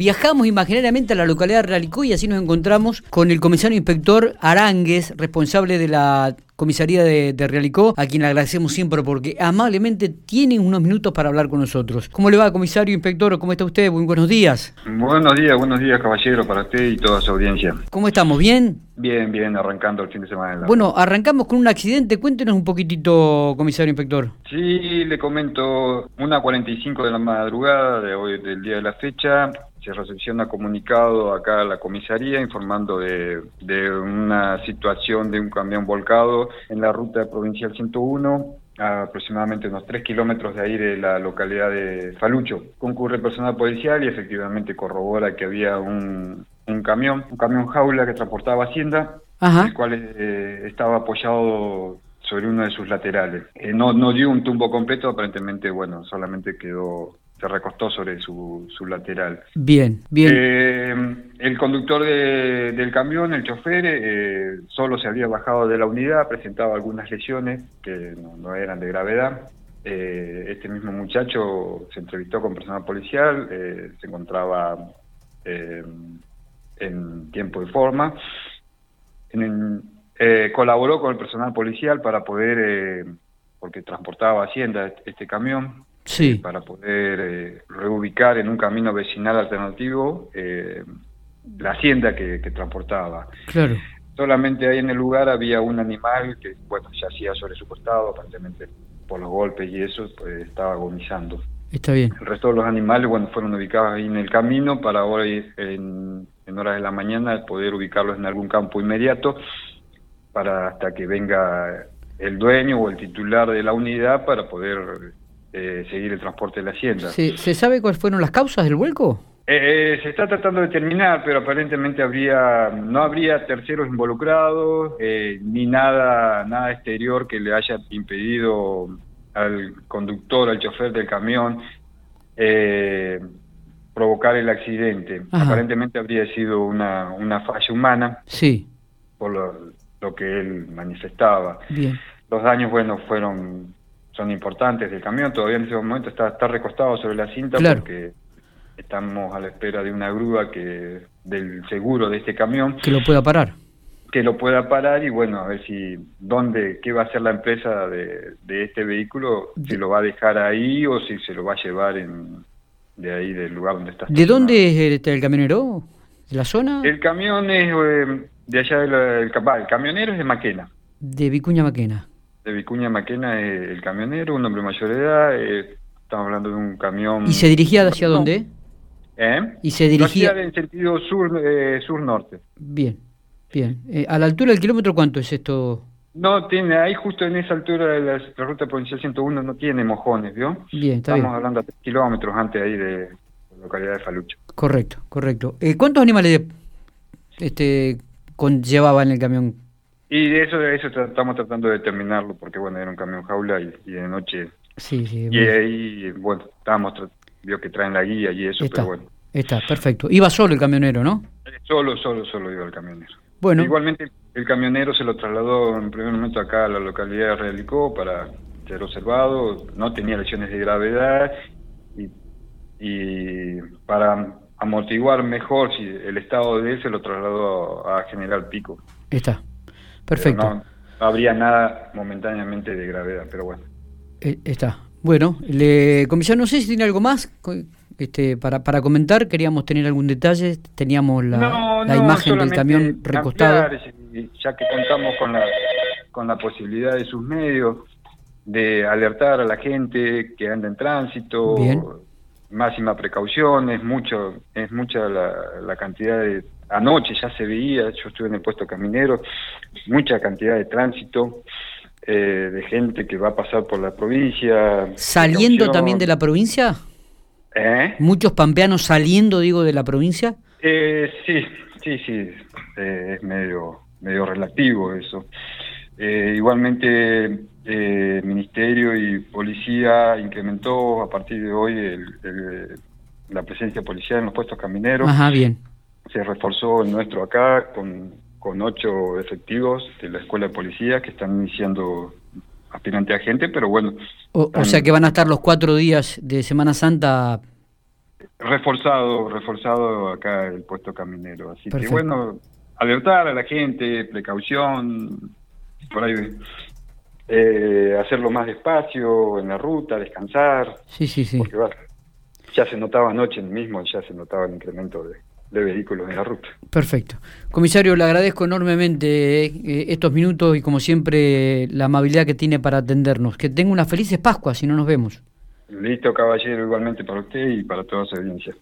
Viajamos imaginariamente a la localidad de Realicó y así nos encontramos con el comisario inspector Arangues, responsable de la comisaría de, Realicó, a quien le agradecemos siempre porque amablemente tiene unos minutos para hablar con nosotros. ¿Cómo le va, comisario inspector? ¿Cómo está usted? Muy buenos días. Buenos días, buenos días, caballero, para usted y toda su audiencia. ¿Cómo estamos? ¿Bien? Bien, bien, arrancando el fin de semana. Bueno, arrancamos con un accidente. Cuéntenos un poquitito, comisario inspector. Sí, le comento, una 45 de la madrugada de hoy, del día de la fecha, se recepciona comunicado acá a la comisaría informando de, una situación de un camión volcado en la ruta provincial 101 a aproximadamente unos 3 kilómetros de ahí de la localidad de Falucho. Concurre personal policial y efectivamente corrobora que había un, camión, un camión jaula que transportaba hacienda, el cual eh, estaba apoyado sobre uno de sus laterales. Eh, no, no dio un tumbo completo, aparentemente, bueno, solamente quedó se recostó sobre su, su lateral. Bien, bien. Eh, el conductor del camión, el chofer, eh, solo se había bajado de la unidad, presentaba algunas lesiones que no, eran de gravedad. Eh, este mismo muchacho se entrevistó con personal policial, se encontraba en tiempo y forma. colaboró con el personal policial para poder, porque transportaba Hacienda este camión, sí. para poder eh, reubicar en un camino vecinal alternativo eh, la hacienda que, transportaba. Claro. Solamente ahí en el lugar había un animal que, bueno, yacía sobre su costado, aparentemente por los golpes y eso, pues estaba agonizando. Está bien. El resto de los animales, bueno, fueron ubicados ahí en el camino para hoy, en, en horas de la mañana, poder ubicarlos en algún campo inmediato para hasta que venga el dueño o el titular de la unidad para poder eh, seguir el transporte de la hacienda. ¿Se, sabe cuáles fueron las causas del vuelco? Eh, se está tratando de terminar, pero aparentemente habría no habría terceros involucrados eh, ni nada nada exterior que le haya impedido al conductor, al chofer del camión provocar el accidente. Aparentemente habría sido una, una falla humana. Sí. Por lo, lo que él manifestaba. Bien. Los daños, bueno, fueron son importantes del camión. Todavía en ese momento está, está recostado sobre la cinta porque estamos a la espera de una grúa que del seguro de este camión. Que lo pueda parar. Que lo pueda parar y bueno, a ver si, dónde, qué va a hacer la empresa de, de este vehículo, si lo va a dejar ahí o si se lo va a llevar en, de ahí, del lugar donde está. ¿De dónde es este, el camionero? ¿De la zona? El camión es eh, de allá del el, el camionero es de Maquena. De Vicuña Maquena de Vicuña Maquena, el camionero, un hombre mayor de edad, eh, estamos hablando de un camión... ¿Y se dirigía hacia dónde? ¿Eh? ¿Y se dirigía...? en sentido sur, eh, sur-norte. Bien, bien. Eh, ¿A la altura del kilómetro cuánto es esto? No, tiene, ahí justo en esa altura de la, ruta provincial 101 no tiene mojones, ¿vio? Bien, está Estamos hablando a tres kilómetros antes ahí de la localidad de Falucho. Correcto, correcto. ¿Cuántos animales este, llevaba en el camión? Y de eso, de eso estamos tratando de determinarlo, porque bueno, era un camión jaula y, de noche. Sí, sí. Y ahí, bueno, estábamos, vio que traen la guía y eso, está, pero bueno. Está, perfecto. Iba solo el camionero, ¿no? Solo, solo, solo iba el camionero. Bueno. Igualmente, el camionero se lo trasladó en primer momento acá a la localidad de Realicó para ser observado, no tenía lesiones de gravedad y, y para amortiguar mejor si el estado de él se lo trasladó a General Pico. Está. Perfecto. No, habría nada momentáneamente de gravedad, pero bueno. Eh, está. Bueno, le, comisario, no sé si tiene algo más este, para, para comentar. Queríamos tener algún detalle. Teníamos la, la imagen del camión recostado. ya que contamos con la, con la posibilidad de sus medios de alertar a la gente que anda en tránsito. Máxima precaución, es mucho, es mucha la, la cantidad de anoche ya se veía, yo estuve en el puesto caminero, mucha cantidad de tránsito, eh, de gente que va a pasar por la provincia. ¿Saliendo también de la provincia? ¿Eh? ¿Muchos pampeanos saliendo, digo, de la provincia? Eh, sí, sí, sí, eh, es medio, medio relativo eso. igualmente, Ministerio y Policía incrementó a partir de hoy la presencia policial en los puestos camineros. Ajá, bien se reforzó el nuestro acá con, con ocho efectivos de la Escuela de Policía que están iniciando aspirante a gente, pero bueno. O, sea que van a estar los cuatro días de Semana Santa Reforzado, reforzado acá el puesto caminero. Así que bueno, alertar a la gente, precaución, por ahí eh, hacerlo más despacio en la ruta, descansar. Sí, sí, sí. Porque ya se notaba anoche mismo, ya se notaba el incremento de, de vehículos en la ruta. Perfecto. Comisario, le agradezco enormemente eh, estos minutos y como siempre la amabilidad que tiene para atendernos. Que tenga una felices Pascua si no nos vemos. Listo, caballero, igualmente para usted y para toda su audiencia.